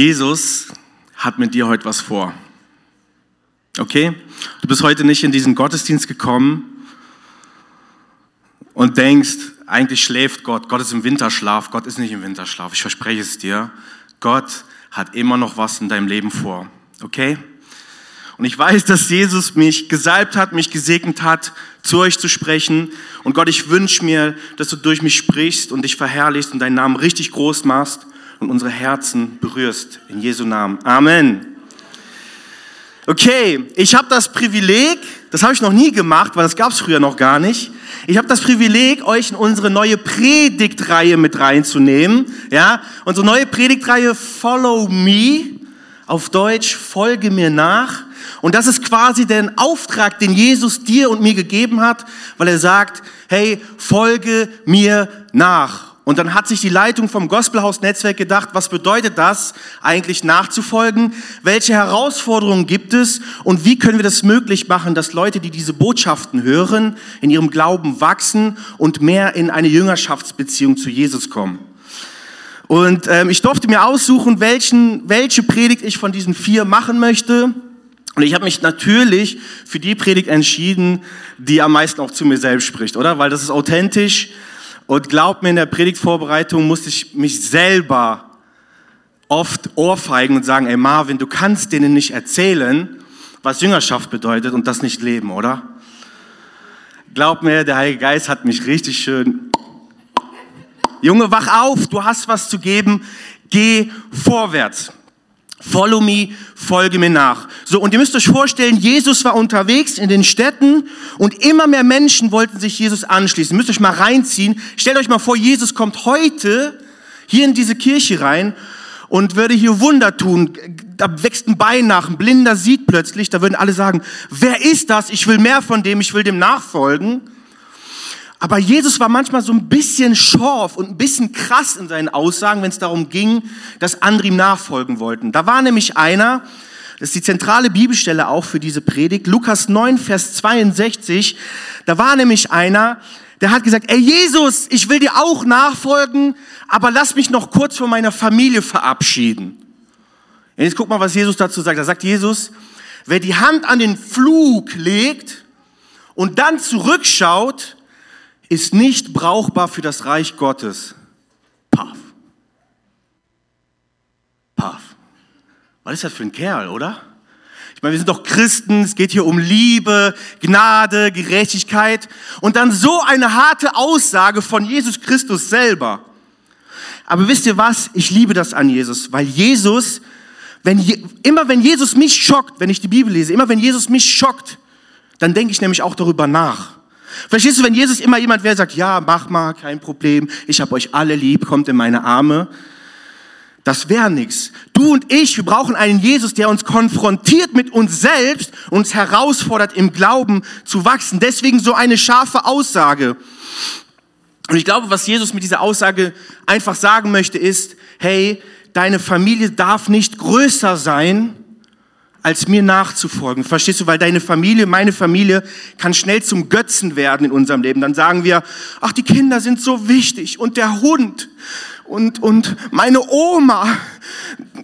Jesus hat mit dir heute was vor. Okay? Du bist heute nicht in diesen Gottesdienst gekommen und denkst, eigentlich schläft Gott. Gott ist im Winterschlaf. Gott ist nicht im Winterschlaf. Ich verspreche es dir. Gott hat immer noch was in deinem Leben vor. Okay? Und ich weiß, dass Jesus mich gesalbt hat, mich gesegnet hat, zu euch zu sprechen. Und Gott, ich wünsche mir, dass du durch mich sprichst und dich verherrlichst und deinen Namen richtig groß machst und unsere Herzen berührst. In Jesu Namen. Amen. Okay, ich habe das Privileg, das habe ich noch nie gemacht, weil das gab es früher noch gar nicht. Ich habe das Privileg, euch in unsere neue Predigtreihe mit reinzunehmen. Ja, unsere neue Predigtreihe Follow Me, auf Deutsch Folge mir nach. Und das ist quasi der Auftrag, den Jesus dir und mir gegeben hat, weil er sagt, hey, folge mir nach. Und dann hat sich die Leitung vom Gospelhaus-Netzwerk gedacht, was bedeutet das eigentlich nachzufolgen? Welche Herausforderungen gibt es? Und wie können wir das möglich machen, dass Leute, die diese Botschaften hören, in ihrem Glauben wachsen und mehr in eine Jüngerschaftsbeziehung zu Jesus kommen? Und ähm, ich durfte mir aussuchen, welchen, welche Predigt ich von diesen vier machen möchte. Und ich habe mich natürlich für die Predigt entschieden, die am meisten auch zu mir selbst spricht, oder? Weil das ist authentisch, und glaubt mir, in der Predigtvorbereitung musste ich mich selber oft ohrfeigen und sagen, ey Marvin, du kannst denen nicht erzählen, was Jüngerschaft bedeutet und das nicht leben, oder? Glaubt mir, der Heilige Geist hat mich richtig schön. Junge, wach auf, du hast was zu geben, geh vorwärts. Follow me, folge mir nach. So, und ihr müsst euch vorstellen, Jesus war unterwegs in den Städten und immer mehr Menschen wollten sich Jesus anschließen. Ihr müsst euch mal reinziehen. Stellt euch mal vor, Jesus kommt heute hier in diese Kirche rein und würde hier Wunder tun. Da wächst ein Bein nach, ein Blinder sieht plötzlich, da würden alle sagen, wer ist das? Ich will mehr von dem, ich will dem nachfolgen. Aber Jesus war manchmal so ein bisschen schorf und ein bisschen krass in seinen Aussagen, wenn es darum ging, dass andere ihm nachfolgen wollten. Da war nämlich einer, das ist die zentrale Bibelstelle auch für diese Predigt, Lukas 9, Vers 62, da war nämlich einer, der hat gesagt, ey Jesus, ich will dir auch nachfolgen, aber lass mich noch kurz von meiner Familie verabschieden. Und jetzt guck mal, was Jesus dazu sagt. Da sagt Jesus, wer die Hand an den Flug legt und dann zurückschaut, ist nicht brauchbar für das Reich Gottes. Paff. Paff. Was ist das für ein Kerl, oder? Ich meine, wir sind doch Christen, es geht hier um Liebe, Gnade, Gerechtigkeit und dann so eine harte Aussage von Jesus Christus selber. Aber wisst ihr was? Ich liebe das an Jesus, weil Jesus, wenn, immer wenn Jesus mich schockt, wenn ich die Bibel lese, immer wenn Jesus mich schockt, dann denke ich nämlich auch darüber nach. Verstehst du, wenn Jesus immer jemand wäre, sagt, ja, mach mal, kein Problem, ich habe euch alle lieb, kommt in meine Arme, das wäre nichts. Du und ich, wir brauchen einen Jesus, der uns konfrontiert mit uns selbst, uns herausfordert, im Glauben zu wachsen. Deswegen so eine scharfe Aussage. Und ich glaube, was Jesus mit dieser Aussage einfach sagen möchte, ist, hey, deine Familie darf nicht größer sein als mir nachzufolgen. Verstehst du? Weil deine Familie, meine Familie kann schnell zum Götzen werden in unserem Leben. Dann sagen wir, ach, die Kinder sind so wichtig und der Hund und, und meine Oma,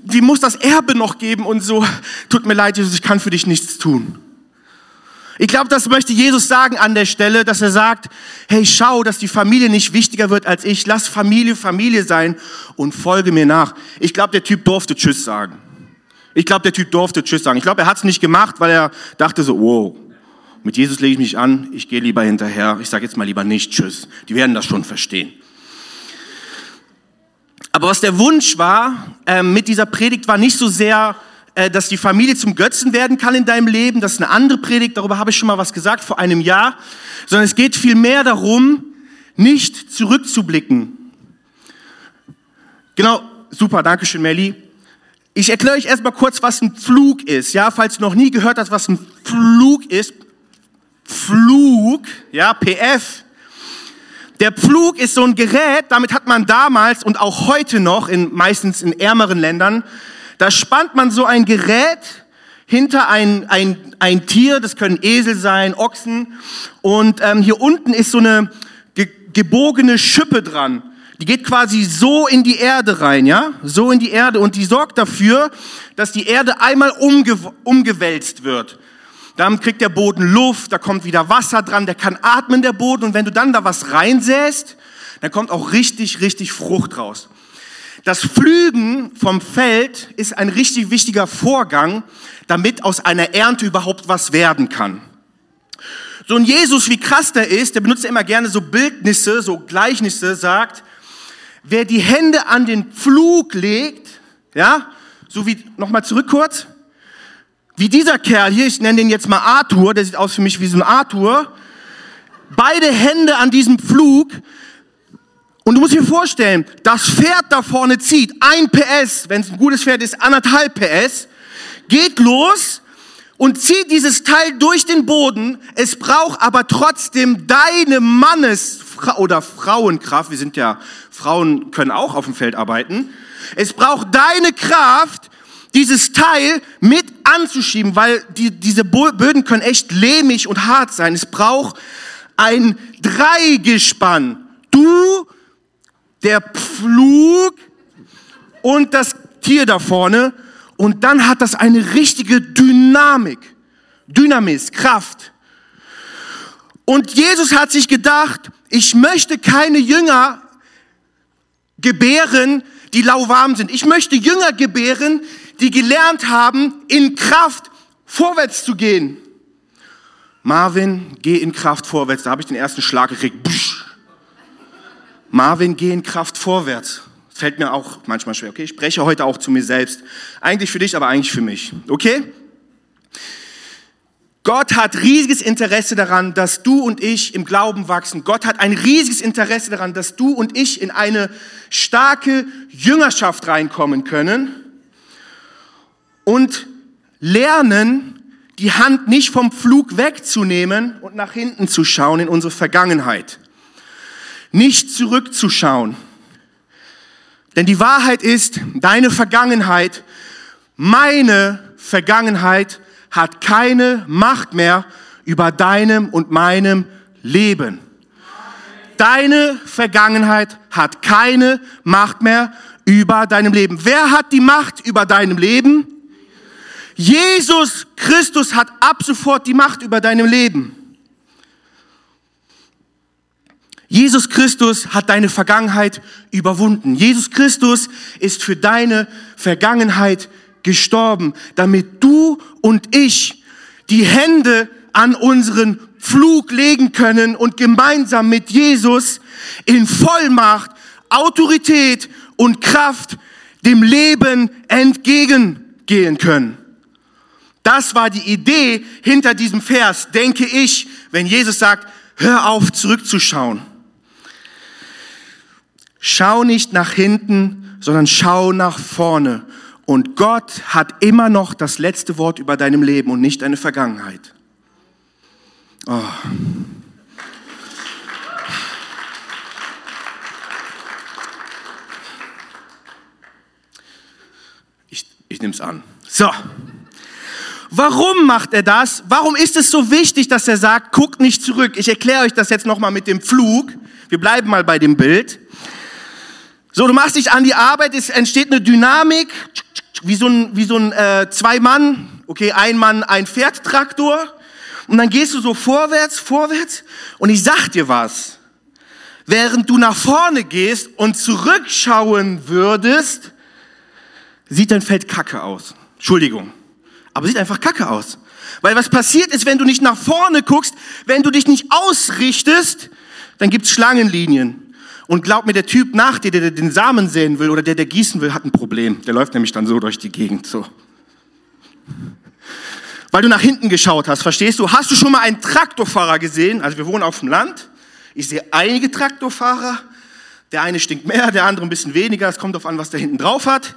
die muss das Erbe noch geben und so. Tut mir leid, Jesus, ich kann für dich nichts tun. Ich glaube, das möchte Jesus sagen an der Stelle, dass er sagt, hey, schau, dass die Familie nicht wichtiger wird als ich. Lass Familie Familie sein und folge mir nach. Ich glaube, der Typ durfte Tschüss sagen. Ich glaube, der Typ durfte Tschüss sagen. Ich glaube, er hat es nicht gemacht, weil er dachte so, wow, mit Jesus lege ich mich an, ich gehe lieber hinterher. Ich sage jetzt mal lieber nicht Tschüss. Die werden das schon verstehen. Aber was der Wunsch war äh, mit dieser Predigt, war nicht so sehr, äh, dass die Familie zum Götzen werden kann in deinem Leben. Das ist eine andere Predigt, darüber habe ich schon mal was gesagt vor einem Jahr. Sondern es geht vielmehr darum, nicht zurückzublicken. Genau, super, danke schön, Melly. Ich erkläre euch erstmal kurz, was ein Flug ist. Ja, falls du noch nie gehört hast, was ein Flug ist. Flug, ja, PF. Der Pflug ist so ein Gerät, damit hat man damals und auch heute noch, in, meistens in ärmeren Ländern, da spannt man so ein Gerät hinter ein, ein, ein Tier, das können Esel sein, Ochsen, und ähm, hier unten ist so eine ge gebogene Schippe dran. Die geht quasi so in die Erde rein, ja? So in die Erde und die sorgt dafür, dass die Erde einmal umge umgewälzt wird. Dann kriegt der Boden Luft, da kommt wieder Wasser dran, der kann atmen, der Boden. Und wenn du dann da was reinsäst, dann kommt auch richtig, richtig Frucht raus. Das Pflügen vom Feld ist ein richtig wichtiger Vorgang, damit aus einer Ernte überhaupt was werden kann. So ein Jesus, wie krass der ist, der benutzt immer gerne so Bildnisse, so Gleichnisse, sagt, wer die Hände an den Pflug legt, ja, so wie, nochmal zurück kurz, wie dieser Kerl hier, ich nenne den jetzt mal Arthur, der sieht aus für mich wie so ein Arthur, beide Hände an diesem Pflug, und du musst dir vorstellen, das Pferd da vorne zieht ein PS, wenn es ein gutes Pferd ist, anderthalb PS, geht los und zieht dieses Teil durch den Boden. Es braucht aber trotzdem deine Mannes- oder Frauenkraft. Wir sind ja, Frauen können auch auf dem Feld arbeiten. Es braucht deine Kraft, dieses Teil mit anzuschieben, weil die, diese Böden können echt lehmig und hart sein. Es braucht ein Dreigespann. Du der Pflug und das Tier da vorne. Und dann hat das eine richtige Dynamik, Dynamis, Kraft. Und Jesus hat sich gedacht, ich möchte keine Jünger gebären, die lauwarm sind. Ich möchte Jünger gebären, die gelernt haben, in Kraft vorwärts zu gehen. Marvin, geh in Kraft vorwärts. Da habe ich den ersten Schlag gekriegt. Marvin, geh in Kraft vorwärts. Fällt mir auch manchmal schwer. Okay, ich spreche heute auch zu mir selbst. Eigentlich für dich, aber eigentlich für mich. Okay? Gott hat riesiges Interesse daran, dass du und ich im Glauben wachsen. Gott hat ein riesiges Interesse daran, dass du und ich in eine starke Jüngerschaft reinkommen können und lernen, die Hand nicht vom Flug wegzunehmen und nach hinten zu schauen in unsere Vergangenheit nicht zurückzuschauen. Denn die Wahrheit ist, deine Vergangenheit, meine Vergangenheit hat keine Macht mehr über deinem und meinem Leben. Deine Vergangenheit hat keine Macht mehr über deinem Leben. Wer hat die Macht über deinem Leben? Jesus Christus hat ab sofort die Macht über deinem Leben. Jesus Christus hat deine Vergangenheit überwunden. Jesus Christus ist für deine Vergangenheit gestorben, damit du und ich die Hände an unseren Pflug legen können und gemeinsam mit Jesus in Vollmacht, Autorität und Kraft dem Leben entgegengehen können. Das war die Idee hinter diesem Vers, denke ich, wenn Jesus sagt, hör auf zurückzuschauen. Schau nicht nach hinten, sondern schau nach vorne. Und Gott hat immer noch das letzte Wort über deinem Leben und nicht deine Vergangenheit. Oh. Ich, ich nehme es an. So. Warum macht er das? Warum ist es so wichtig, dass er sagt, guckt nicht zurück? Ich erkläre euch das jetzt nochmal mit dem Flug. Wir bleiben mal bei dem Bild. So, du machst dich an die Arbeit, es entsteht eine Dynamik, wie so ein, wie so ein äh, zwei Mann, okay, ein Mann, ein Pferdtraktor. Und dann gehst du so vorwärts, vorwärts. Und ich sag dir was. Während du nach vorne gehst und zurückschauen würdest, sieht dein Feld kacke aus. Entschuldigung. Aber sieht einfach kacke aus. Weil was passiert ist, wenn du nicht nach vorne guckst, wenn du dich nicht ausrichtest, dann gibt's Schlangenlinien. Und glaub mir, der Typ nach dir, der den Samen säen will oder der, der gießen will, hat ein Problem. Der läuft nämlich dann so durch die Gegend, so. Weil du nach hinten geschaut hast, verstehst du? Hast du schon mal einen Traktorfahrer gesehen? Also wir wohnen auf dem Land. Ich sehe einige Traktorfahrer. Der eine stinkt mehr, der andere ein bisschen weniger. Es kommt auf an, was der hinten drauf hat.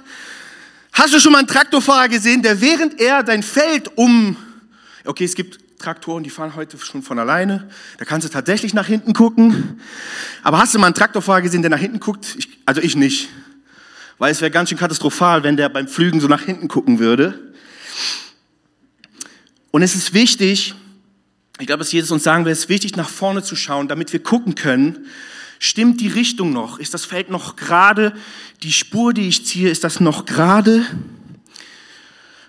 Hast du schon mal einen Traktorfahrer gesehen, der während er dein Feld um, okay, es gibt Traktoren, die fahren heute schon von alleine. Da kannst du tatsächlich nach hinten gucken. Aber hast du mal einen Traktorfahrer gesehen, der nach hinten guckt? Ich, also ich nicht. Weil es wäre ganz schön katastrophal, wenn der beim Flügen so nach hinten gucken würde. Und es ist wichtig, ich glaube, dass Jesus uns sagen will, es ist wichtig, nach vorne zu schauen, damit wir gucken können, Stimmt die Richtung noch? Ist das Feld noch gerade? Die Spur, die ich ziehe, ist das noch gerade?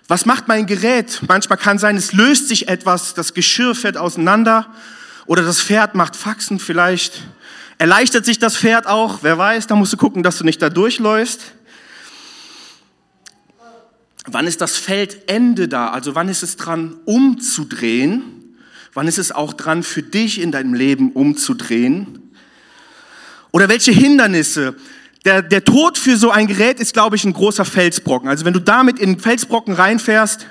Was macht mein Gerät? Manchmal kann sein, es löst sich etwas, das Geschirr fährt auseinander oder das Pferd macht Faxen vielleicht. Erleichtert sich das Pferd auch? Wer weiß, da musst du gucken, dass du nicht da durchläufst. Wann ist das Feldende da? Also wann ist es dran, umzudrehen? Wann ist es auch dran, für dich in deinem Leben umzudrehen? Oder welche Hindernisse? Der, der Tod für so ein Gerät ist, glaube ich, ein großer Felsbrocken. Also wenn du damit in Felsbrocken reinfährst,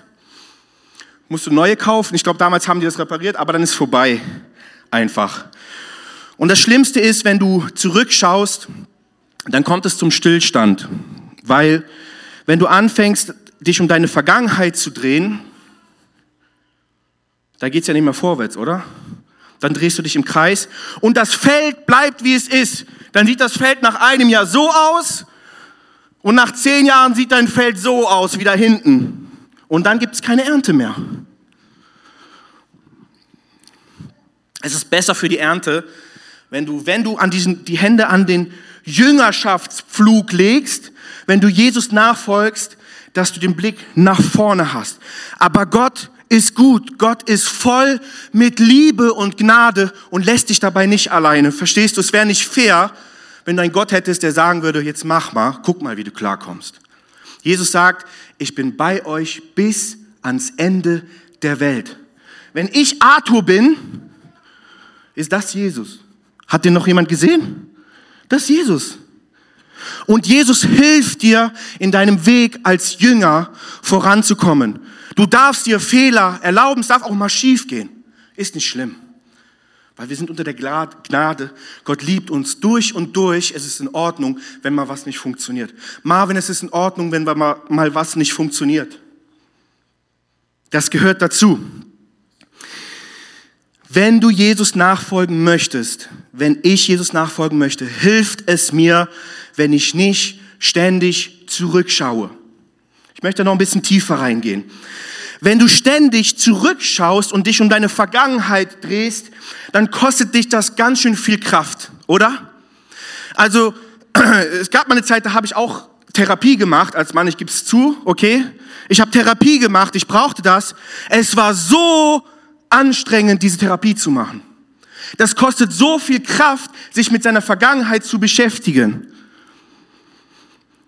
musst du neue kaufen. Ich glaube, damals haben die das repariert, aber dann ist vorbei. Einfach. Und das Schlimmste ist, wenn du zurückschaust, dann kommt es zum Stillstand. Weil wenn du anfängst, dich um deine Vergangenheit zu drehen, da geht's ja nicht mehr vorwärts, oder? Dann drehst du dich im Kreis und das Feld bleibt, wie es ist. Dann sieht das Feld nach einem Jahr so aus und nach zehn Jahren sieht dein Feld so aus, wie da hinten. Und dann gibt es keine Ernte mehr. Es ist besser für die Ernte, wenn du, wenn du an diesen, die Hände an den Jüngerschaftsflug legst, wenn du Jesus nachfolgst, dass du den Blick nach vorne hast. Aber Gott ist gut. Gott ist voll mit Liebe und Gnade und lässt dich dabei nicht alleine. Verstehst du? Es wäre nicht fair, wenn du einen Gott hättest, der sagen würde, jetzt mach mal, guck mal, wie du klarkommst. Jesus sagt, ich bin bei euch bis ans Ende der Welt. Wenn ich Arthur bin, ist das Jesus. Hat den noch jemand gesehen? Das ist Jesus. Und Jesus hilft dir in deinem Weg als Jünger voranzukommen. Du darfst dir Fehler erlauben, es darf auch mal schief gehen. Ist nicht schlimm. Weil wir sind unter der Gnade. Gott liebt uns durch und durch. Es ist in Ordnung, wenn mal was nicht funktioniert. Marvin, es ist in Ordnung, wenn mal, mal was nicht funktioniert. Das gehört dazu. Wenn du Jesus nachfolgen möchtest, wenn ich Jesus nachfolgen möchte, hilft es mir, wenn ich nicht ständig zurückschaue. Ich möchte noch ein bisschen tiefer reingehen. Wenn du ständig zurückschaust und dich um deine Vergangenheit drehst, dann kostet dich das ganz schön viel Kraft, oder? Also, es gab mal eine Zeit, da habe ich auch Therapie gemacht als Mann, ich gebe es zu, okay? Ich habe Therapie gemacht, ich brauchte das. Es war so anstrengend, diese Therapie zu machen. Das kostet so viel Kraft, sich mit seiner Vergangenheit zu beschäftigen.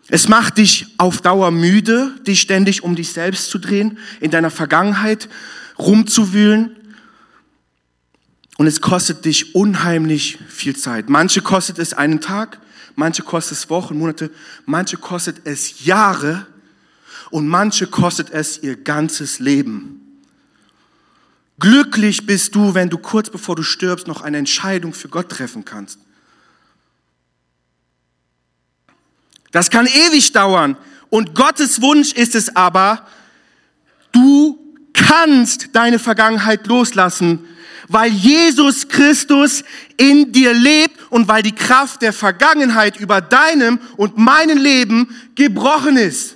Es macht dich auf Dauer müde, dich ständig um dich selbst zu drehen, in deiner Vergangenheit rumzuwühlen. Und es kostet dich unheimlich viel Zeit. Manche kostet es einen Tag, manche kostet es Wochen, Monate, manche kostet es Jahre und manche kostet es ihr ganzes Leben. Glücklich bist du, wenn du kurz bevor du stirbst noch eine Entscheidung für Gott treffen kannst. Das kann ewig dauern. Und Gottes Wunsch ist es aber, du kannst deine Vergangenheit loslassen, weil Jesus Christus in dir lebt und weil die Kraft der Vergangenheit über deinem und meinem Leben gebrochen ist.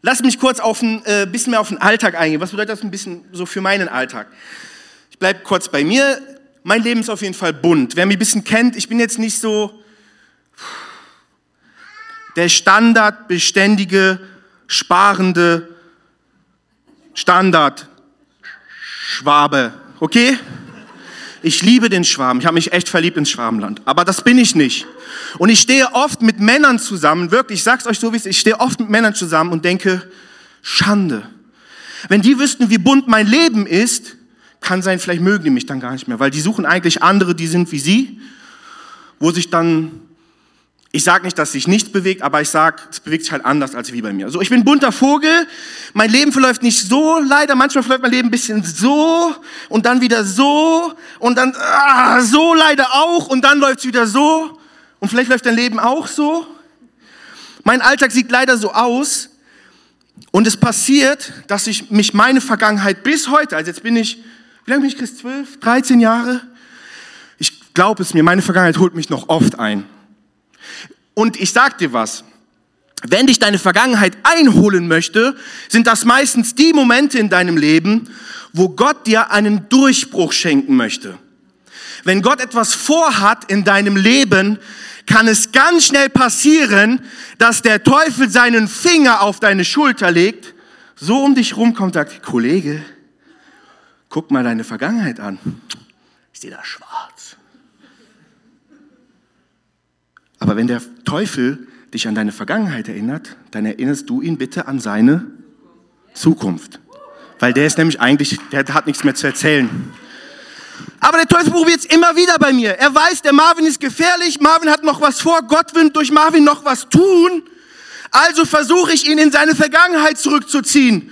Lass mich kurz auf ein äh, bisschen mehr auf den Alltag eingehen. Was bedeutet das ein bisschen so für meinen Alltag? Ich bleibe kurz bei mir mein Leben ist auf jeden Fall bunt. Wer mich ein bisschen kennt, ich bin jetzt nicht so der Standard, beständige, sparende Standard Schwabe, okay? Ich liebe den Schwaben. Ich habe mich echt verliebt ins Schwabenland. Aber das bin ich nicht. Und ich stehe oft mit Männern zusammen, wirklich, ich sag's euch so wie es ist, ich stehe oft mit Männern zusammen und denke, Schande. Wenn die wüssten, wie bunt mein Leben ist, kann sein, vielleicht mögen die mich dann gar nicht mehr, weil die suchen eigentlich andere, die sind wie sie, wo sich dann, ich sage nicht, dass sich nichts bewegt, aber ich sage, es bewegt sich halt anders als wie bei mir. So, ich bin ein bunter Vogel, mein Leben verläuft nicht so, leider, manchmal verläuft mein Leben ein bisschen so und dann wieder so und dann ah, so leider auch und dann läuft es wieder so und vielleicht läuft dein Leben auch so. Mein Alltag sieht leider so aus und es passiert, dass ich mich meine Vergangenheit bis heute, also jetzt bin ich wie lange bin ich Christ? 12, 13 Jahre? Ich glaube es mir, meine Vergangenheit holt mich noch oft ein. Und ich sag dir was. Wenn dich deine Vergangenheit einholen möchte, sind das meistens die Momente in deinem Leben, wo Gott dir einen Durchbruch schenken möchte. Wenn Gott etwas vorhat in deinem Leben, kann es ganz schnell passieren, dass der Teufel seinen Finger auf deine Schulter legt, so um dich rumkommt sagt, Kollege, guck mal deine Vergangenheit an. Ich sehe da schwarz. Aber wenn der Teufel dich an deine Vergangenheit erinnert, dann erinnerst du ihn bitte an seine Zukunft. Weil der ist nämlich eigentlich, der hat nichts mehr zu erzählen. Aber der Teufel probiert es immer wieder bei mir. Er weiß, der Marvin ist gefährlich, Marvin hat noch was vor, Gott will durch Marvin noch was tun. Also versuche ich ihn in seine Vergangenheit zurückzuziehen.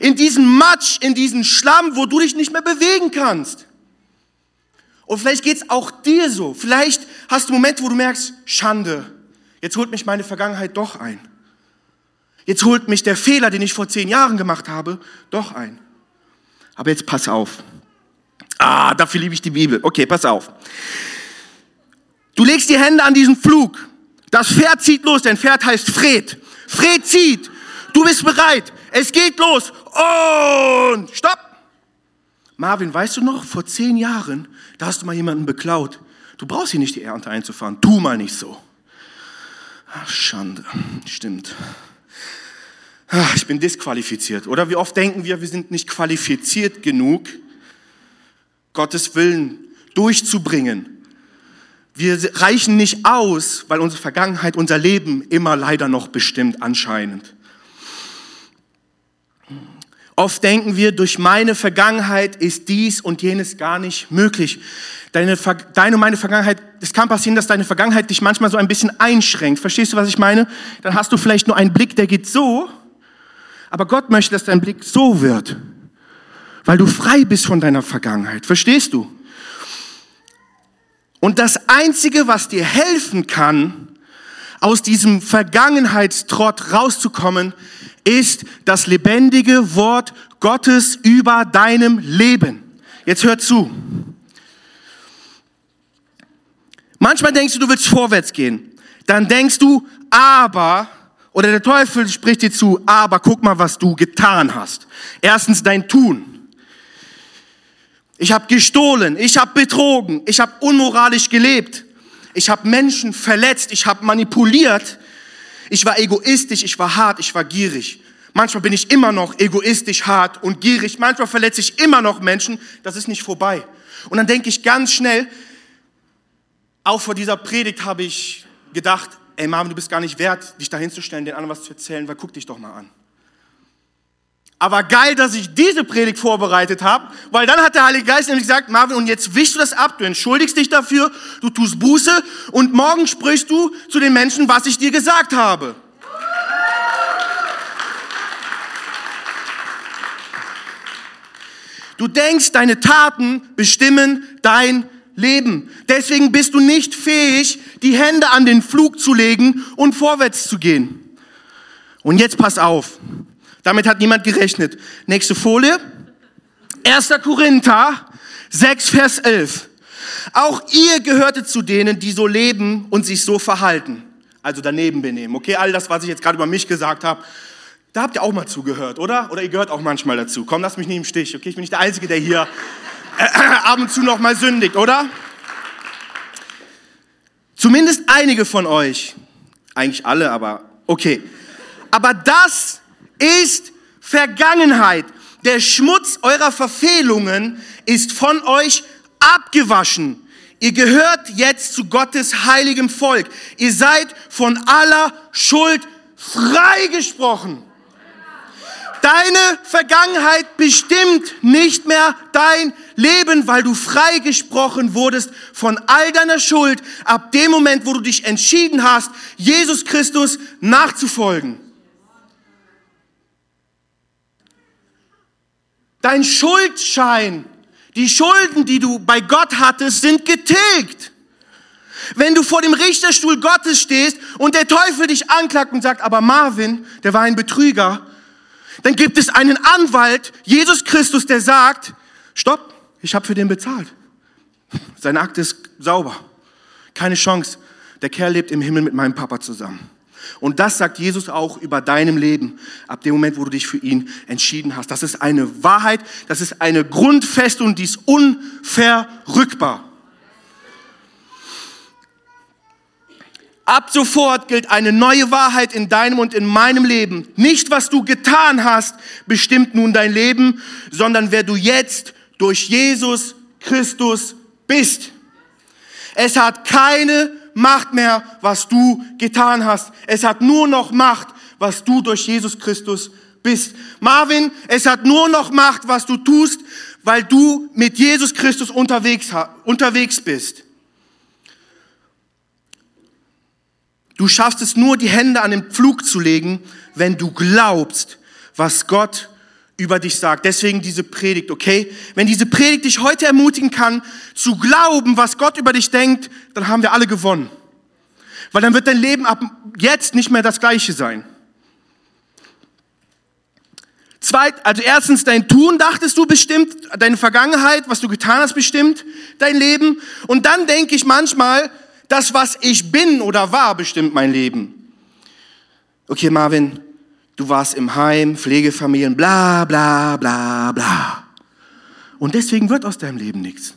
In diesen Matsch, in diesen Schlamm, wo du dich nicht mehr bewegen kannst. Und vielleicht geht's auch dir so. Vielleicht hast du Momente, wo du merkst, Schande, jetzt holt mich meine Vergangenheit doch ein. Jetzt holt mich der Fehler, den ich vor zehn Jahren gemacht habe, doch ein. Aber jetzt pass auf. Ah, dafür liebe ich die Bibel. Okay, pass auf. Du legst die Hände an diesen Flug. Das Pferd zieht los. Dein Pferd heißt Fred. Fred zieht. Du bist bereit. Es geht los. Und stopp. Marvin, weißt du noch, vor zehn Jahren, da hast du mal jemanden beklaut. Du brauchst hier nicht die Ernte einzufahren. Tu mal nicht so. Ach, Schande. Stimmt. Ach, ich bin disqualifiziert. Oder wie oft denken wir, wir sind nicht qualifiziert genug, Gottes Willen durchzubringen. Wir reichen nicht aus, weil unsere Vergangenheit, unser Leben immer leider noch bestimmt anscheinend. Oft denken wir, durch meine Vergangenheit ist dies und jenes gar nicht möglich. Deine, deine und meine Vergangenheit, es kann passieren, dass deine Vergangenheit dich manchmal so ein bisschen einschränkt. Verstehst du, was ich meine? Dann hast du vielleicht nur einen Blick, der geht so, aber Gott möchte, dass dein Blick so wird weil du frei bist von deiner Vergangenheit. Verstehst du? Und das Einzige, was dir helfen kann, aus diesem Vergangenheitstrott rauszukommen, ist das lebendige Wort Gottes über deinem Leben. Jetzt hör zu. Manchmal denkst du, du willst vorwärts gehen. Dann denkst du, aber, oder der Teufel spricht dir zu, aber guck mal, was du getan hast. Erstens dein Tun. Ich habe gestohlen, ich habe betrogen, ich habe unmoralisch gelebt, ich habe Menschen verletzt, ich habe manipuliert, ich war egoistisch, ich war hart, ich war gierig. Manchmal bin ich immer noch egoistisch, hart und gierig. Manchmal verletze ich immer noch Menschen. Das ist nicht vorbei. Und dann denke ich ganz schnell, auch vor dieser Predigt habe ich gedacht, ey Mama, du bist gar nicht wert, dich dahin zu stellen, den anderen was zu erzählen, weil guck dich doch mal an. Aber geil, dass ich diese Predigt vorbereitet habe, weil dann hat der Heilige Geist nämlich gesagt, Marvin, und jetzt wischst du das ab, du entschuldigst dich dafür, du tust Buße und morgen sprichst du zu den Menschen, was ich dir gesagt habe. Du denkst, deine Taten bestimmen dein Leben. Deswegen bist du nicht fähig, die Hände an den Flug zu legen und vorwärts zu gehen. Und jetzt pass auf. Damit hat niemand gerechnet. Nächste Folie. 1. Korinther 6, Vers 11. Auch ihr gehörte zu denen, die so leben und sich so verhalten. Also daneben benehmen. Okay, all das, was ich jetzt gerade über mich gesagt habe, da habt ihr auch mal zugehört, oder? Oder ihr gehört auch manchmal dazu. Komm, lass mich nicht im Stich, okay? Ich bin nicht der Einzige, der hier äh, ab und zu noch mal sündigt, oder? Zumindest einige von euch. Eigentlich alle, aber okay. Aber das ist Vergangenheit. Der Schmutz eurer Verfehlungen ist von euch abgewaschen. Ihr gehört jetzt zu Gottes heiligem Volk. Ihr seid von aller Schuld freigesprochen. Deine Vergangenheit bestimmt nicht mehr dein Leben, weil du freigesprochen wurdest von all deiner Schuld ab dem Moment, wo du dich entschieden hast, Jesus Christus nachzufolgen. Dein Schuldschein, die Schulden, die du bei Gott hattest, sind getilgt. Wenn du vor dem Richterstuhl Gottes stehst und der Teufel dich anklagt und sagt, aber Marvin, der war ein Betrüger, dann gibt es einen Anwalt, Jesus Christus, der sagt, stopp, ich habe für den bezahlt. Seine Akte ist sauber. Keine Chance. Der Kerl lebt im Himmel mit meinem Papa zusammen. Und das sagt Jesus auch über deinem Leben, ab dem Moment, wo du dich für ihn entschieden hast. Das ist eine Wahrheit, das ist eine Grundfestung, die ist unverrückbar. Ab sofort gilt eine neue Wahrheit in deinem und in meinem Leben. Nicht, was du getan hast, bestimmt nun dein Leben, sondern wer du jetzt durch Jesus Christus bist. Es hat keine Macht mehr, was du getan hast. Es hat nur noch Macht, was du durch Jesus Christus bist. Marvin, es hat nur noch Macht, was du tust, weil du mit Jesus Christus unterwegs, unterwegs bist. Du schaffst es nur, die Hände an den Pflug zu legen, wenn du glaubst, was Gott über dich sagt. Deswegen diese Predigt, okay? Wenn diese Predigt dich heute ermutigen kann, zu glauben, was Gott über dich denkt, dann haben wir alle gewonnen. Weil dann wird dein Leben ab jetzt nicht mehr das gleiche sein. Zweit, also erstens, dein Tun dachtest du bestimmt, deine Vergangenheit, was du getan hast bestimmt, dein Leben. Und dann denke ich manchmal, das, was ich bin oder war, bestimmt mein Leben. Okay, Marvin, du warst im Heim, Pflegefamilien, bla bla bla bla. Und deswegen wird aus deinem Leben nichts.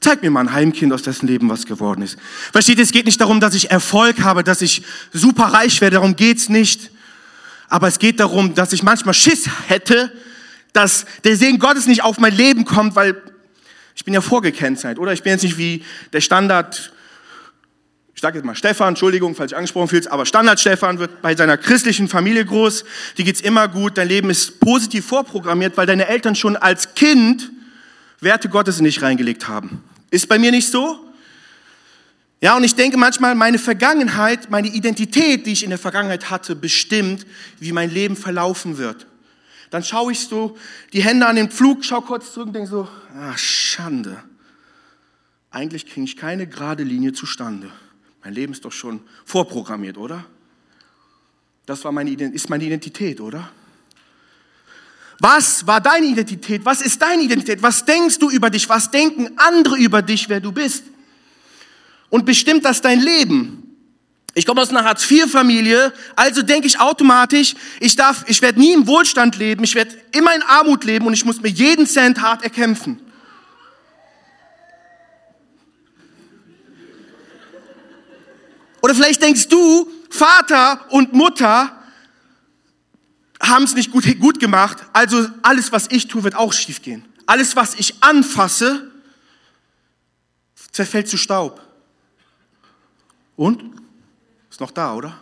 Zeig mir mal ein Heimkind, aus dessen Leben was geworden ist. Versteht, es geht nicht darum, dass ich Erfolg habe, dass ich super reich werde, darum geht's nicht. Aber es geht darum, dass ich manchmal Schiss hätte, dass der Segen Gottes nicht auf mein Leben kommt, weil ich bin ja vorgekennzeichnet, oder? Ich bin jetzt nicht wie der Standard ich sage jetzt mal Stefan, Entschuldigung, falls ich angesprochen fühlst, aber Standard Stefan wird bei seiner christlichen Familie groß, die geht's immer gut, dein Leben ist positiv vorprogrammiert, weil deine Eltern schon als Kind Werte Gottes in dich reingelegt haben. Ist bei mir nicht so? Ja, und ich denke manchmal, meine Vergangenheit, meine Identität, die ich in der Vergangenheit hatte, bestimmt, wie mein Leben verlaufen wird. Dann schaue ich so die Hände an den Pflug, schau kurz zurück und denke so, ah, Schande. Eigentlich kriege ich keine gerade Linie zustande. Mein Leben ist doch schon vorprogrammiert, oder? Das war meine, ist meine Identität, oder? Was war deine Identität? Was ist deine Identität? Was denkst du über dich? Was denken andere über dich, wer du bist? Und bestimmt das dein Leben? Ich komme aus einer Hartz-IV-Familie, also denke ich automatisch, ich darf, ich werde nie im Wohlstand leben, ich werde immer in Armut leben und ich muss mir jeden Cent hart erkämpfen. Oder vielleicht denkst du, Vater und Mutter haben es nicht gut, gut gemacht, also alles, was ich tue, wird auch schief gehen. Alles, was ich anfasse, zerfällt zu Staub. Und? Ist noch da, oder?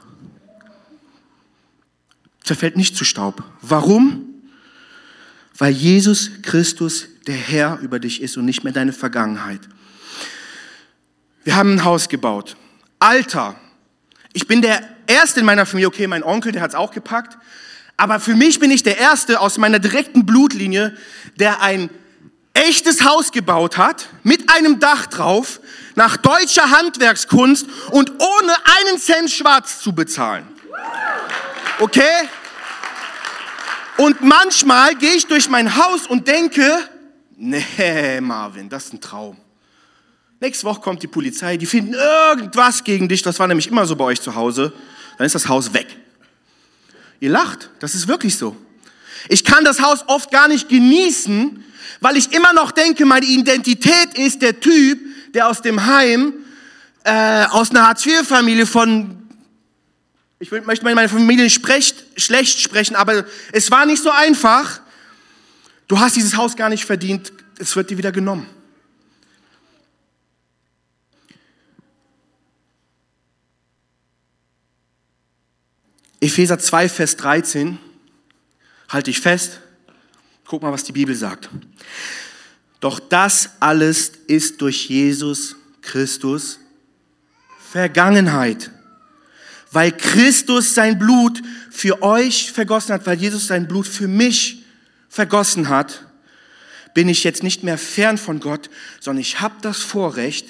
Zerfällt nicht zu Staub. Warum? Weil Jesus Christus der Herr über dich ist und nicht mehr deine Vergangenheit. Wir haben ein Haus gebaut. Alter. Ich bin der Erste in meiner Familie, okay, mein Onkel, der hat es auch gepackt, aber für mich bin ich der Erste aus meiner direkten Blutlinie, der ein echtes Haus gebaut hat, mit einem Dach drauf, nach deutscher Handwerkskunst und ohne einen Cent schwarz zu bezahlen. Okay? Und manchmal gehe ich durch mein Haus und denke, nee, Marvin, das ist ein Traum. Nächste Woche kommt die Polizei, die finden irgendwas gegen dich, das war nämlich immer so bei euch zu Hause, dann ist das Haus weg. Ihr lacht, das ist wirklich so. Ich kann das Haus oft gar nicht genießen, weil ich immer noch denke, meine Identität ist der Typ, der aus dem Heim, äh, aus einer Hartz-IV-Familie von, ich möchte meine Familie sprecht, schlecht sprechen, aber es war nicht so einfach. Du hast dieses Haus gar nicht verdient, es wird dir wieder genommen. Epheser 2, Vers 13, halte ich fest, guck mal, was die Bibel sagt. Doch das alles ist durch Jesus Christus Vergangenheit. Weil Christus sein Blut für euch vergossen hat, weil Jesus sein Blut für mich vergossen hat, bin ich jetzt nicht mehr fern von Gott, sondern ich habe das Vorrecht,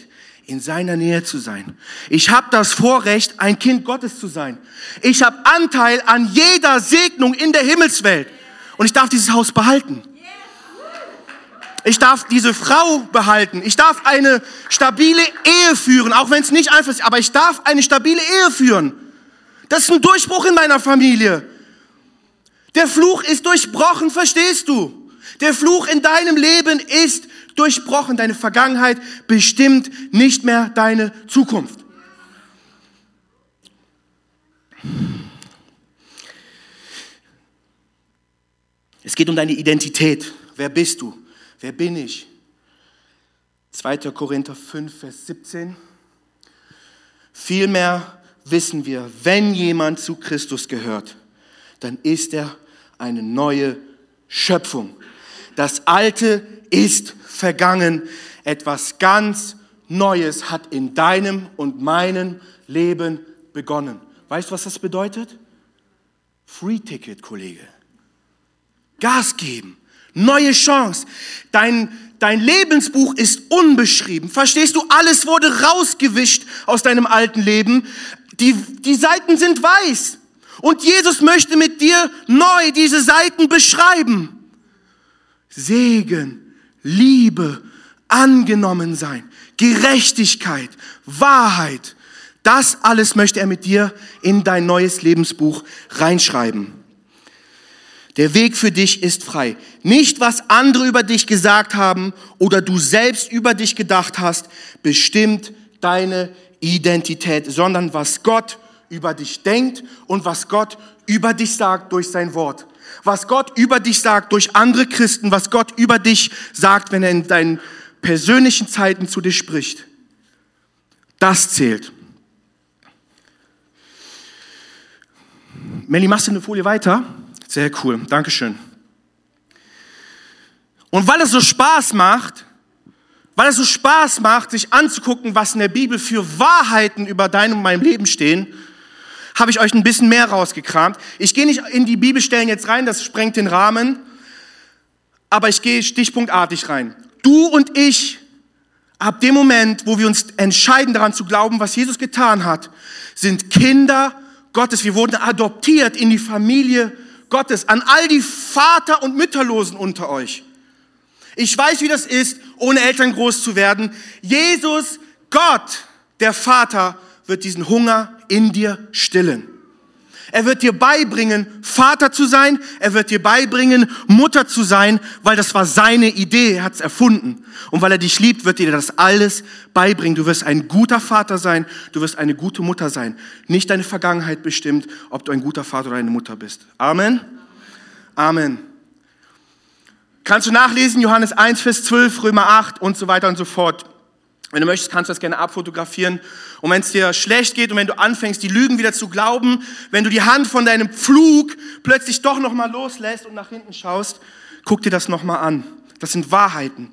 in seiner Nähe zu sein. Ich habe das Vorrecht, ein Kind Gottes zu sein. Ich habe Anteil an jeder Segnung in der Himmelswelt. Und ich darf dieses Haus behalten. Ich darf diese Frau behalten. Ich darf eine stabile Ehe führen, auch wenn es nicht einfach ist. Aber ich darf eine stabile Ehe führen. Das ist ein Durchbruch in meiner Familie. Der Fluch ist durchbrochen, verstehst du? Der Fluch in deinem Leben ist durchbrochen. Deine Vergangenheit bestimmt nicht mehr deine Zukunft. Es geht um deine Identität. Wer bist du? Wer bin ich? 2. Korinther 5, Vers 17. Vielmehr wissen wir, wenn jemand zu Christus gehört, dann ist er eine neue Schöpfung. Das Alte ist vergangen. Etwas ganz Neues hat in deinem und meinem Leben begonnen. Weißt du, was das bedeutet? Free Ticket, Kollege. Gas geben. Neue Chance. Dein, dein Lebensbuch ist unbeschrieben. Verstehst du? Alles wurde rausgewischt aus deinem alten Leben. Die, die Seiten sind weiß. Und Jesus möchte mit dir neu diese Seiten beschreiben. Segen, Liebe, angenommen sein, Gerechtigkeit, Wahrheit. Das alles möchte er mit dir in dein neues Lebensbuch reinschreiben. Der Weg für dich ist frei. Nicht, was andere über dich gesagt haben oder du selbst über dich gedacht hast, bestimmt deine Identität, sondern was Gott über dich denkt und was Gott über dich sagt durch sein Wort. Was Gott über dich sagt durch andere Christen, was Gott über dich sagt, wenn er in deinen persönlichen Zeiten zu dir spricht. Das zählt. Melly, machst du eine Folie weiter? Sehr cool, Dankeschön. Und weil es so Spaß macht, weil es so Spaß macht, sich anzugucken, was in der Bibel für Wahrheiten über dein und mein Leben stehen, habe ich euch ein bisschen mehr rausgekramt. Ich gehe nicht in die Bibelstellen jetzt rein, das sprengt den Rahmen, aber ich gehe stichpunktartig rein. Du und ich, ab dem Moment, wo wir uns entscheiden daran zu glauben, was Jesus getan hat, sind Kinder Gottes. Wir wurden adoptiert in die Familie Gottes. An all die Vater- und Mütterlosen unter euch. Ich weiß, wie das ist, ohne Eltern groß zu werden. Jesus, Gott, der Vater, wird diesen Hunger in dir stillen. Er wird dir beibringen, Vater zu sein. Er wird dir beibringen, Mutter zu sein, weil das war seine Idee. Er hat es erfunden. Und weil er dich liebt, wird dir das alles beibringen. Du wirst ein guter Vater sein. Du wirst eine gute Mutter sein. Nicht deine Vergangenheit bestimmt, ob du ein guter Vater oder eine Mutter bist. Amen. Amen. Kannst du nachlesen, Johannes 1, Vers 12, Römer 8 und so weiter und so fort. Wenn du möchtest, kannst du das gerne abfotografieren. Und wenn es dir schlecht geht und wenn du anfängst, die Lügen wieder zu glauben, wenn du die Hand von deinem Pflug plötzlich doch nochmal loslässt und nach hinten schaust, guck dir das nochmal an. Das sind Wahrheiten.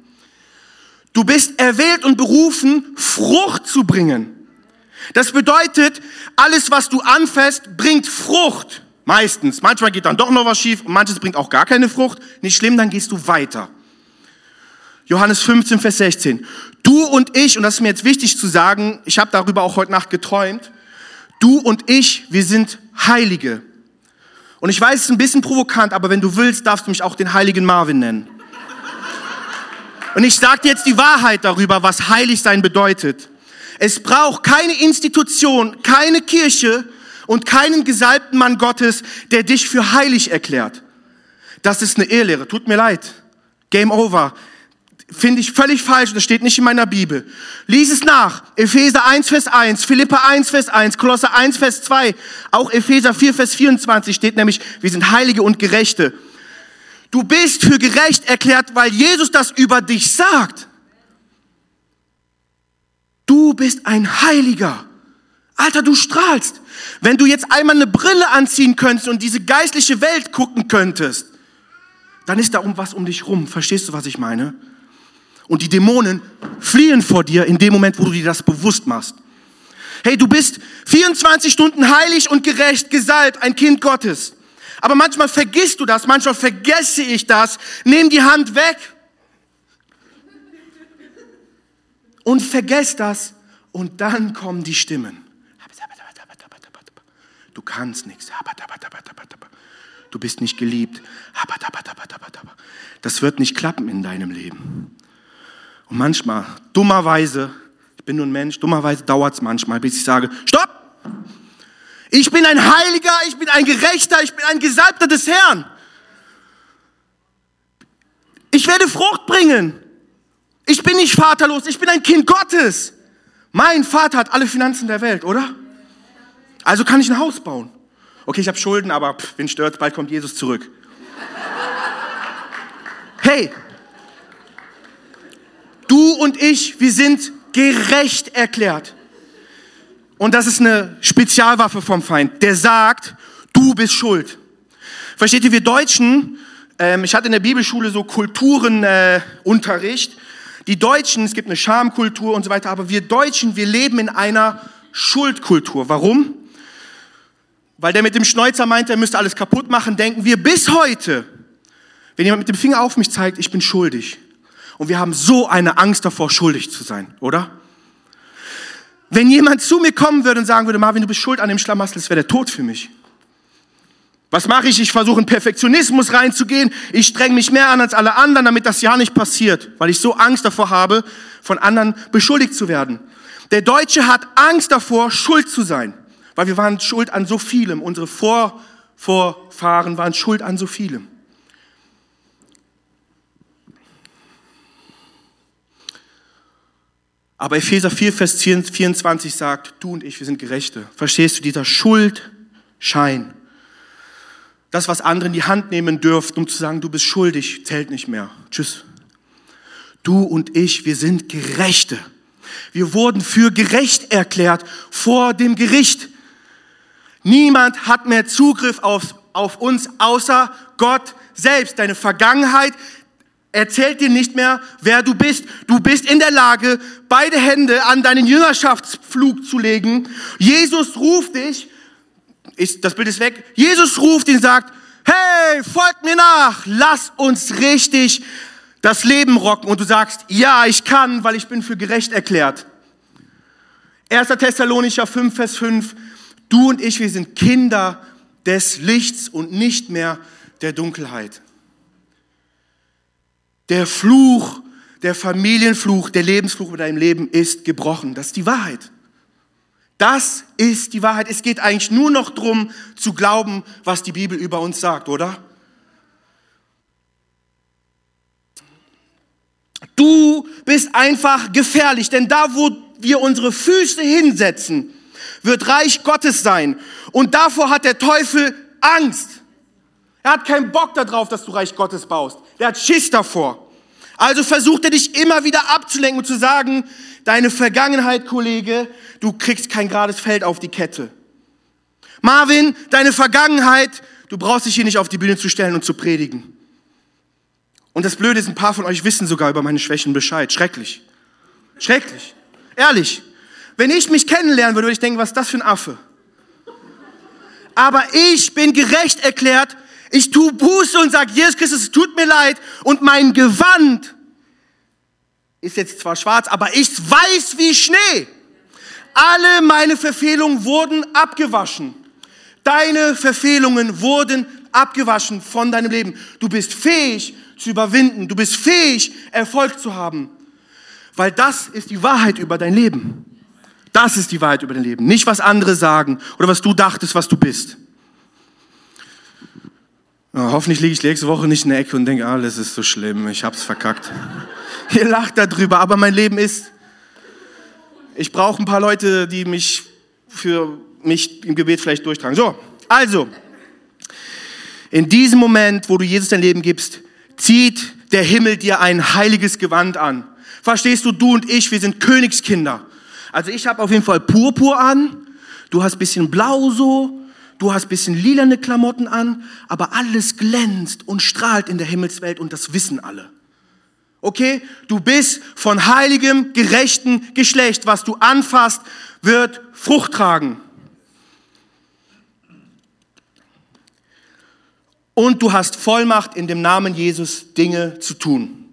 Du bist erwählt und berufen, Frucht zu bringen. Das bedeutet, alles, was du anfasst, bringt Frucht. Meistens. Manchmal geht dann doch noch was schief und manches bringt auch gar keine Frucht. Nicht schlimm, dann gehst du weiter. Johannes 15, Vers 16. Du und ich, und das ist mir jetzt wichtig zu sagen, ich habe darüber auch heute Nacht geträumt, du und ich, wir sind Heilige. Und ich weiß, es ist ein bisschen provokant, aber wenn du willst, darfst du mich auch den heiligen Marvin nennen. Und ich sage dir jetzt die Wahrheit darüber, was heilig sein bedeutet. Es braucht keine Institution, keine Kirche und keinen gesalbten Mann Gottes, der dich für heilig erklärt. Das ist eine Ehelehre. Tut mir leid. Game over finde ich völlig falsch, das steht nicht in meiner Bibel. Lies es nach. Epheser 1, Vers 1, Philippa 1, Vers 1, Kolosser 1, Vers 2, auch Epheser 4, Vers 24 steht nämlich, wir sind Heilige und Gerechte. Du bist für gerecht erklärt, weil Jesus das über dich sagt. Du bist ein Heiliger. Alter, du strahlst. Wenn du jetzt einmal eine Brille anziehen könntest und diese geistliche Welt gucken könntest, dann ist da um was um dich rum. Verstehst du, was ich meine? Und die Dämonen fliehen vor dir in dem Moment, wo du dir das bewusst machst. Hey, du bist 24 Stunden heilig und gerecht, gesalbt, ein Kind Gottes. Aber manchmal vergisst du das, manchmal vergesse ich das, nimm die Hand weg und vergesst das und dann kommen die Stimmen. Du kannst nichts. Du bist nicht geliebt. Das wird nicht klappen in deinem Leben. Und manchmal, dummerweise, ich bin nur ein Mensch, dummerweise dauert es manchmal, bis ich sage, stopp! Ich bin ein Heiliger, ich bin ein Gerechter, ich bin ein Gesalbter des Herrn. Ich werde Frucht bringen. Ich bin nicht vaterlos, ich bin ein Kind Gottes. Mein Vater hat alle Finanzen der Welt, oder? Also kann ich ein Haus bauen. Okay, ich habe Schulden, aber pff, wen stört, bald kommt Jesus zurück. Hey, du und ich, wir sind gerecht erklärt. Und das ist eine Spezialwaffe vom Feind, der sagt, du bist schuld. Versteht ihr, wir Deutschen, ähm, ich hatte in der Bibelschule so Kulturenunterricht. Äh, die Deutschen, es gibt eine Schamkultur und so weiter, aber wir Deutschen, wir leben in einer Schuldkultur. Warum? Weil der mit dem Schnäuzer meint, er müsste alles kaputt machen, denken wir bis heute, wenn jemand mit dem Finger auf mich zeigt, ich bin schuldig. Und wir haben so eine Angst davor, schuldig zu sein, oder? Wenn jemand zu mir kommen würde und sagen würde, Marvin, du bist schuld an dem Schlamassel, das wäre der Tod für mich. Was mache ich? Ich versuche in Perfektionismus reinzugehen. Ich streng mich mehr an als alle anderen, damit das ja nicht passiert, weil ich so Angst davor habe, von anderen beschuldigt zu werden. Der Deutsche hat Angst davor, schuld zu sein, weil wir waren schuld an so vielem. Unsere Vorvorfahren waren schuld an so vielem. Aber Epheser 4, Vers 24 sagt, du und ich, wir sind Gerechte. Verstehst du, dieser Schuldschein, das, was andere in die Hand nehmen dürften, um zu sagen, du bist schuldig, zählt nicht mehr. Tschüss. Du und ich, wir sind Gerechte. Wir wurden für gerecht erklärt vor dem Gericht. Niemand hat mehr Zugriff auf, auf uns außer Gott selbst. Deine Vergangenheit, erzählt dir nicht mehr, wer du bist. Du bist in der Lage, beide Hände an deinen Jüngerschaftsflug zu legen. Jesus ruft dich, ist, das Bild ist weg, Jesus ruft ihn, sagt, hey, folgt mir nach, lass uns richtig das Leben rocken. Und du sagst, ja, ich kann, weil ich bin für gerecht erklärt. 1. Thessalonicher 5, Vers 5, du und ich, wir sind Kinder des Lichts und nicht mehr der Dunkelheit. Der Fluch, der Familienfluch, der Lebensfluch über deinem Leben ist gebrochen. Das ist die Wahrheit. Das ist die Wahrheit. Es geht eigentlich nur noch darum, zu glauben, was die Bibel über uns sagt, oder? Du bist einfach gefährlich, denn da, wo wir unsere Füße hinsetzen, wird Reich Gottes sein. Und davor hat der Teufel Angst. Er hat keinen Bock darauf, dass du Reich Gottes baust. Er hat Schiss davor. Also versucht er dich immer wieder abzulenken und zu sagen, deine Vergangenheit, Kollege, du kriegst kein gerades Feld auf die Kette. Marvin, deine Vergangenheit, du brauchst dich hier nicht auf die Bühne zu stellen und zu predigen. Und das Blöde ist, ein paar von euch wissen sogar über meine Schwächen Bescheid. Schrecklich. Schrecklich. Ehrlich. Wenn ich mich kennenlernen würde, würde ich denken, was ist das für ein Affe? Aber ich bin gerecht erklärt ich tue Buße und sage, Jesus Christus, es tut mir leid und mein Gewand ist jetzt zwar schwarz, aber ich weiß wie Schnee. Alle meine Verfehlungen wurden abgewaschen. Deine Verfehlungen wurden abgewaschen von deinem Leben. Du bist fähig zu überwinden. Du bist fähig, Erfolg zu haben. Weil das ist die Wahrheit über dein Leben. Das ist die Wahrheit über dein Leben. Nicht, was andere sagen oder was du dachtest, was du bist. Hoffentlich liege ich nächste Woche nicht in der Ecke und denke, alles ist so schlimm, ich hab's verkackt. Ihr lacht darüber, aber mein Leben ist, ich brauche ein paar Leute, die mich für mich im Gebet vielleicht durchtragen. So, also, in diesem Moment, wo du Jesus dein Leben gibst, zieht der Himmel dir ein heiliges Gewand an. Verstehst du, du und ich, wir sind Königskinder. Also ich habe auf jeden Fall Purpur an, du hast bisschen blau so, du hast bisschen lilane Klamotten an, aber alles glänzt und strahlt in der Himmelswelt und das wissen alle. Okay? Du bist von heiligem, gerechten Geschlecht. Was du anfasst, wird Frucht tragen. Und du hast Vollmacht in dem Namen Jesus Dinge zu tun.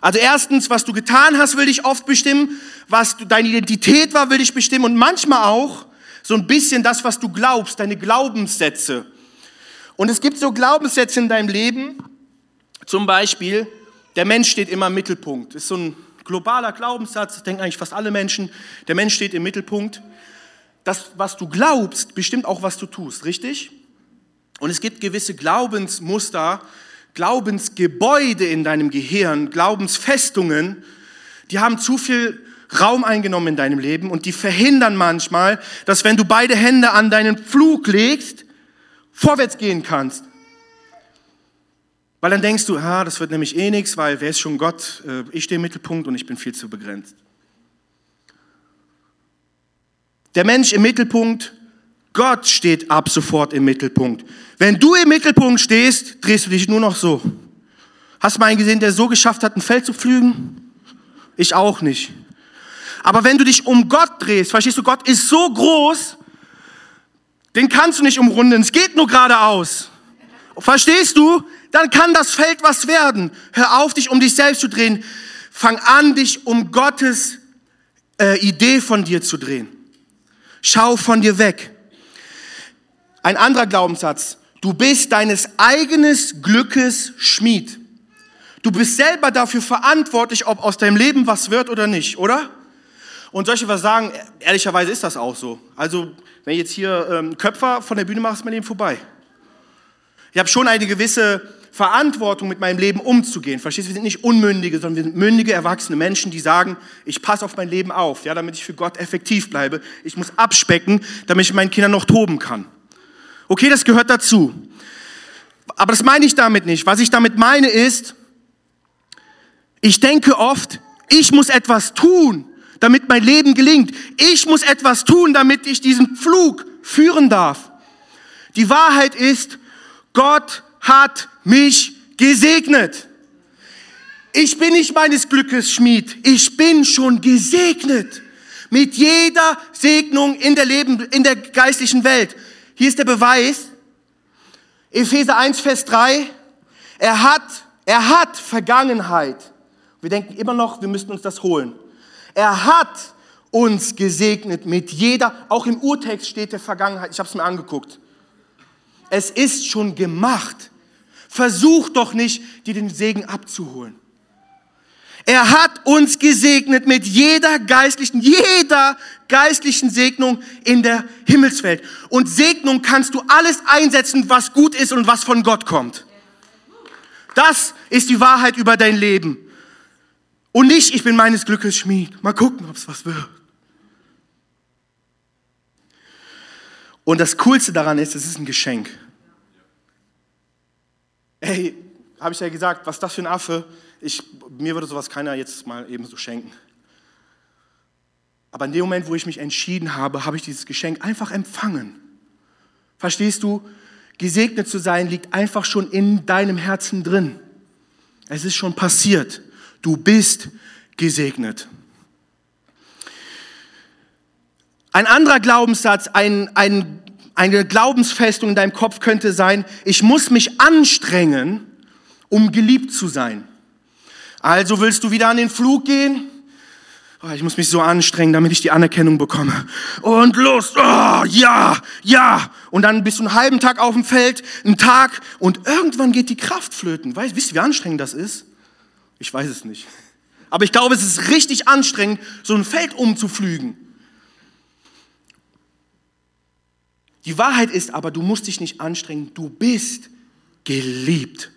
Also erstens, was du getan hast, will dich oft bestimmen. Was deine Identität war, will dich bestimmen. Und manchmal auch, so ein bisschen das, was du glaubst, deine Glaubenssätze. Und es gibt so Glaubenssätze in deinem Leben, zum Beispiel, der Mensch steht immer im Mittelpunkt. Das ist so ein globaler Glaubenssatz, das denken eigentlich fast alle Menschen. Der Mensch steht im Mittelpunkt. das, was du glaubst, bestimmt auch, was du tust, richtig? Und es gibt gewisse Glaubensmuster, Glaubensgebäude in deinem Gehirn, Glaubensfestungen, die haben zu viel Raum eingenommen in deinem Leben und die verhindern manchmal, dass wenn du beide Hände an deinen Flug legst, vorwärts gehen kannst. Weil dann denkst du, ah, das wird nämlich eh nichts, weil wer ist schon Gott? Äh, ich stehe im Mittelpunkt und ich bin viel zu begrenzt. Der Mensch im Mittelpunkt, Gott steht ab sofort im Mittelpunkt. Wenn du im Mittelpunkt stehst, drehst du dich nur noch so. Hast du mal einen gesehen, der so geschafft hat, ein Feld zu pflügen? Ich auch nicht. Aber wenn du dich um Gott drehst, verstehst du, Gott ist so groß, den kannst du nicht umrunden. Es geht nur geradeaus. Verstehst du? Dann kann das Feld was werden. Hör auf, dich um dich selbst zu drehen. Fang an, dich um Gottes äh, Idee von dir zu drehen. Schau von dir weg. Ein anderer Glaubenssatz. Du bist deines eigenes Glückes Schmied. Du bist selber dafür verantwortlich, ob aus deinem Leben was wird oder nicht, oder? Und soll ich was sagen? Ehrlicherweise ist das auch so. Also, wenn ich jetzt hier ähm, Köpfer von der Bühne mache, ist mein Leben vorbei. Ich habe schon eine gewisse Verantwortung, mit meinem Leben umzugehen. Verstehst du? Wir sind nicht Unmündige, sondern wir sind mündige, erwachsene Menschen, die sagen, ich passe auf mein Leben auf, ja, damit ich für Gott effektiv bleibe. Ich muss abspecken, damit ich meinen Kindern noch toben kann. Okay, das gehört dazu. Aber das meine ich damit nicht. Was ich damit meine ist, ich denke oft, ich muss etwas tun, damit mein Leben gelingt. Ich muss etwas tun, damit ich diesen Flug führen darf. Die Wahrheit ist, Gott hat mich gesegnet. Ich bin nicht meines Glückes Schmied. Ich bin schon gesegnet. Mit jeder Segnung in der Leben, in der geistlichen Welt. Hier ist der Beweis. Epheser 1, Vers 3. Er hat, er hat Vergangenheit. Wir denken immer noch, wir müssten uns das holen. Er hat uns gesegnet mit jeder, auch im Urtext steht der Vergangenheit, ich habe es mir angeguckt. Es ist schon gemacht. Versuch doch nicht, dir den Segen abzuholen. Er hat uns gesegnet mit jeder geistlichen, jeder geistlichen Segnung in der Himmelswelt. Und Segnung kannst du alles einsetzen, was gut ist und was von Gott kommt. Das ist die Wahrheit über dein Leben. Und nicht, ich bin meines Glückes Schmied. Mal gucken, ob es was wird. Und das Coolste daran ist, es ist ein Geschenk. Ey, habe ich ja gesagt, was das für ein Affe? Ich, mir würde sowas keiner jetzt mal eben so schenken. Aber in dem Moment, wo ich mich entschieden habe, habe ich dieses Geschenk einfach empfangen. Verstehst du? Gesegnet zu sein liegt einfach schon in deinem Herzen drin. Es ist schon passiert. Du bist gesegnet. Ein anderer Glaubenssatz, ein, ein, eine Glaubensfestung in deinem Kopf könnte sein, ich muss mich anstrengen, um geliebt zu sein. Also willst du wieder an den Flug gehen? Oh, ich muss mich so anstrengen, damit ich die Anerkennung bekomme. Und los, oh, ja, ja. Und dann bist du einen halben Tag auf dem Feld, einen Tag und irgendwann geht die Kraft flöten. Weißt, wisst ihr, wie anstrengend das ist? Ich weiß es nicht. Aber ich glaube, es ist richtig anstrengend, so ein Feld umzuflügen. Die Wahrheit ist aber, du musst dich nicht anstrengen. Du bist geliebt.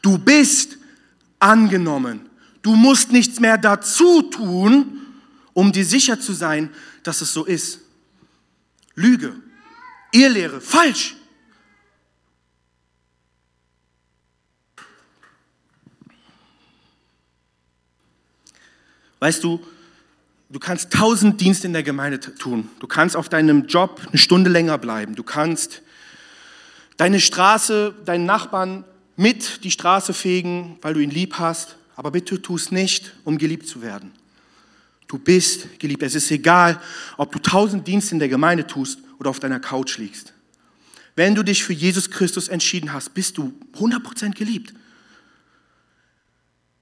Du bist angenommen. Du musst nichts mehr dazu tun, um dir sicher zu sein, dass es so ist. Lüge, Irrlehre, falsch. Weißt du, du kannst tausend Dienste in der Gemeinde tun. Du kannst auf deinem Job eine Stunde länger bleiben. Du kannst deine Straße, deinen Nachbarn mit die Straße fegen, weil du ihn lieb hast. Aber bitte tu es nicht, um geliebt zu werden. Du bist geliebt. Es ist egal, ob du tausend Dienste in der Gemeinde tust oder auf deiner Couch liegst. Wenn du dich für Jesus Christus entschieden hast, bist du 100% geliebt.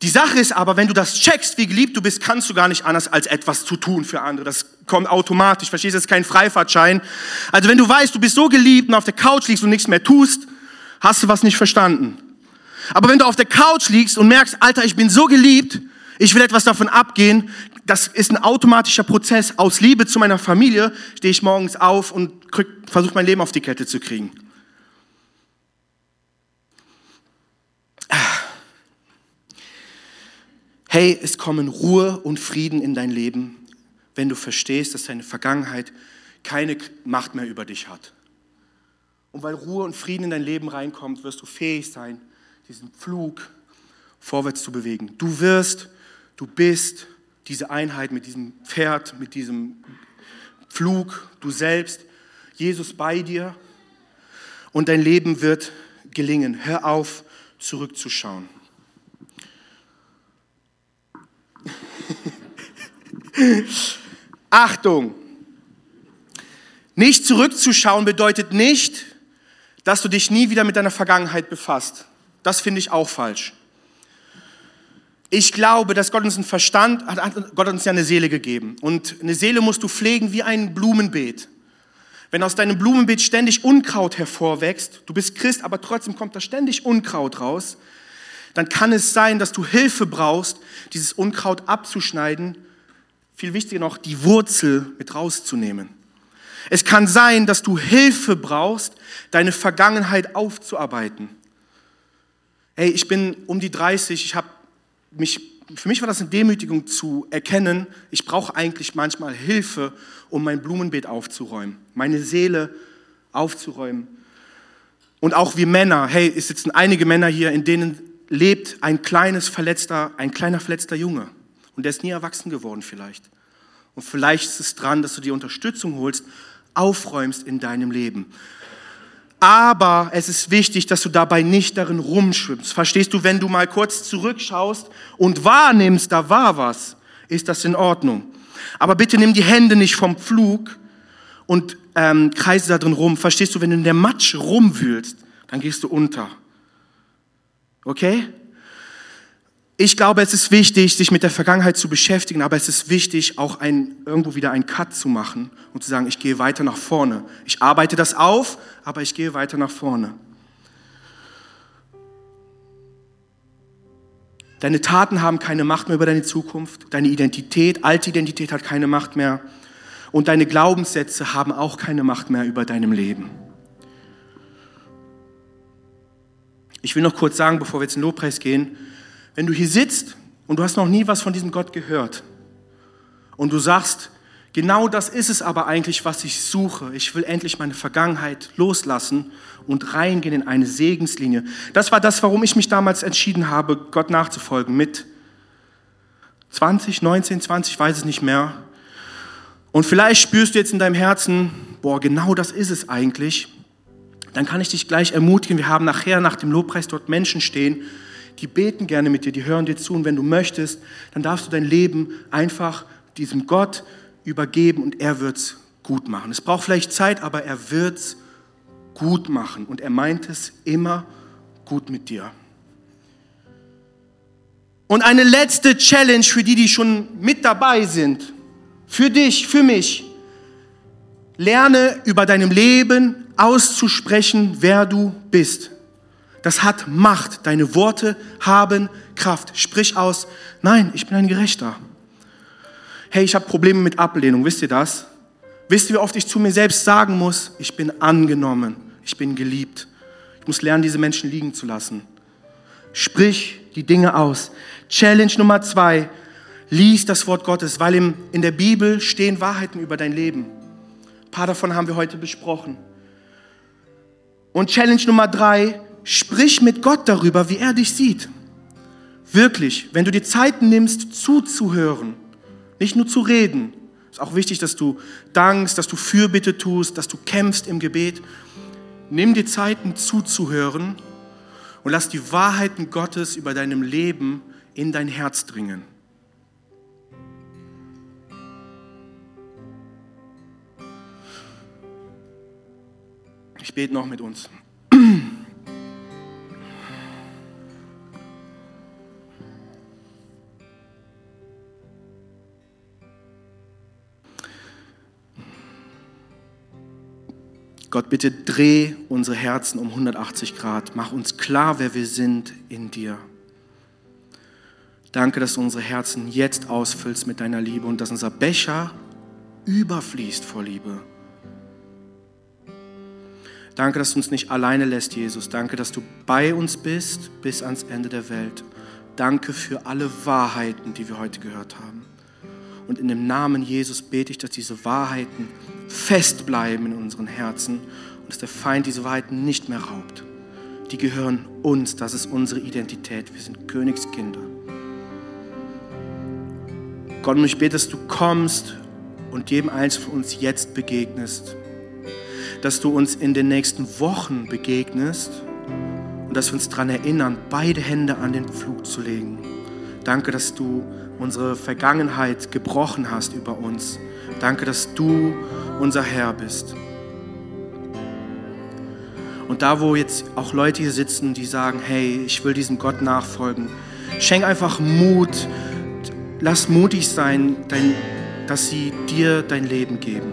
Die Sache ist aber, wenn du das checkst, wie geliebt du bist, kannst du gar nicht anders als etwas zu tun für andere. Das kommt automatisch. Verstehst du? Das ist kein Freifahrtschein. Also wenn du weißt, du bist so geliebt und auf der Couch liegst und nichts mehr tust, hast du was nicht verstanden. Aber wenn du auf der Couch liegst und merkst, Alter, ich bin so geliebt, Ich will etwas davon abgehen. Das ist ein automatischer Prozess. Aus Liebe zu meiner Familie stehe ich morgens auf und versuche mein Leben auf die Kette zu kriegen. Hey, es kommen Ruhe und Frieden in dein Leben, wenn du verstehst, dass deine Vergangenheit keine Macht mehr über dich hat. Und weil Ruhe und Frieden in dein Leben reinkommt, wirst du fähig sein, diesen Flug vorwärts zu bewegen. Du wirst, du bist diese Einheit mit diesem Pferd, mit diesem Flug, du selbst, Jesus bei dir und dein Leben wird gelingen. Hör auf, zurückzuschauen. Achtung! Nicht zurückzuschauen bedeutet nicht, dass du dich nie wieder mit deiner Vergangenheit befasst. Das finde ich auch falsch. Ich glaube, dass Gott uns einen Verstand, hat Gott uns ja eine Seele gegeben. Und eine Seele musst du pflegen wie ein Blumenbeet. Wenn aus deinem Blumenbeet ständig Unkraut hervorwächst, du bist Christ, aber trotzdem kommt da ständig Unkraut raus, dann kann es sein, dass du Hilfe brauchst, dieses Unkraut abzuschneiden, viel wichtiger noch, die Wurzel mit rauszunehmen. Es kann sein, dass du Hilfe brauchst, deine Vergangenheit aufzuarbeiten. Hey, ich bin um die 30, ich habe mich, für mich war das eine Demütigung zu erkennen, ich brauche eigentlich manchmal Hilfe, um mein Blumenbeet aufzuräumen, meine Seele aufzuräumen. Und auch wir Männer, hey, es sitzen einige Männer hier, in denen lebt ein kleines verletzter, ein kleiner verletzter Junge. Und der ist nie erwachsen geworden vielleicht. Und vielleicht ist es dran, dass du dir Unterstützung holst, aufräumst in deinem Leben. Aber es ist wichtig, dass du dabei nicht darin rumschwimmst. Verstehst du, wenn du mal kurz zurückschaust und wahrnimmst, da war was, ist das in Ordnung. Aber bitte nimm die Hände nicht vom Pflug und ähm, kreise da drin rum. Verstehst du, wenn du in der Matsch rumwühlst, dann gehst du unter. Okay? Ich glaube, es ist wichtig, sich mit der Vergangenheit zu beschäftigen, aber es ist wichtig, auch ein, irgendwo wieder einen Cut zu machen und zu sagen, ich gehe weiter nach vorne. Ich arbeite das auf, aber ich gehe weiter nach vorne. Deine Taten haben keine Macht mehr über deine Zukunft. Deine Identität, alte Identität hat keine Macht mehr. Und deine Glaubenssätze haben auch keine Macht mehr über deinem Leben. Ich will noch kurz sagen, bevor wir jetzt in den Lobpreis gehen, wenn du hier sitzt und du hast noch nie was von diesem Gott gehört und du sagst, genau das ist es aber eigentlich, was ich suche. Ich will endlich meine Vergangenheit loslassen und reingehen in eine Segenslinie. Das war das, warum ich mich damals entschieden habe, Gott nachzufolgen. Mit 20, 19, 20, weiß es nicht mehr. Und vielleicht spürst du jetzt in deinem Herzen, boah, genau das ist es eigentlich. Dann kann ich dich gleich ermutigen. Wir haben nachher nach dem Lobpreis dort Menschen stehen, die beten gerne mit dir, die hören dir zu und wenn du möchtest, dann darfst du dein Leben einfach diesem Gott übergeben und er wird es gut machen. Es braucht vielleicht Zeit, aber er wird es gut machen und er meint es immer gut mit dir. Und eine letzte Challenge für die, die schon mit dabei sind, für dich, für mich. Lerne über deinem Leben auszusprechen, wer du bist. Das hat Macht. Deine Worte haben Kraft. Sprich aus, nein, ich bin ein Gerechter. Hey, ich habe Probleme mit Ablehnung, wisst ihr das? Wisst ihr, wie oft ich zu mir selbst sagen muss, ich bin angenommen, ich bin geliebt. Ich muss lernen, diese Menschen liegen zu lassen. Sprich die Dinge aus. Challenge Nummer zwei, lies das Wort Gottes, weil in der Bibel stehen Wahrheiten über dein Leben. Ein paar davon haben wir heute besprochen. Und Challenge Nummer drei, Sprich mit Gott darüber, wie er dich sieht. Wirklich, wenn du dir Zeit nimmst, zuzuhören, nicht nur zu reden, ist auch wichtig, dass du dankst, dass du Fürbitte tust, dass du kämpfst im Gebet. Nimm dir Zeiten zuzuhören und lass die Wahrheiten Gottes über deinem Leben in dein Herz dringen. Ich bete noch mit uns. Gott, bitte dreh unsere Herzen um 180 Grad. Mach uns klar, wer wir sind in dir. Danke, dass du unsere Herzen jetzt ausfüllst mit deiner Liebe und dass unser Becher überfließt vor Liebe. Danke, dass du uns nicht alleine lässt, Jesus. Danke, dass du bei uns bist bis ans Ende der Welt. Danke für alle Wahrheiten, die wir heute gehört haben. Und in dem Namen Jesus bete ich, dass diese Wahrheiten fest bleiben in unseren Herzen und dass der Feind diese Wahrheiten nicht mehr raubt. Die gehören uns, das ist unsere Identität. Wir sind Königskinder. Gott, und ich bete, dass du kommst und jedem eins von uns jetzt begegnest. Dass du uns in den nächsten Wochen begegnest und dass wir uns daran erinnern, beide Hände an den Flug zu legen. Danke, dass du unsere Vergangenheit gebrochen hast über uns. Danke, dass du unser Herr bist. Und da, wo jetzt auch Leute hier sitzen, die sagen, hey, ich will diesem Gott nachfolgen, schenk einfach Mut, lass mutig sein, dass sie dir dein Leben geben.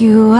You are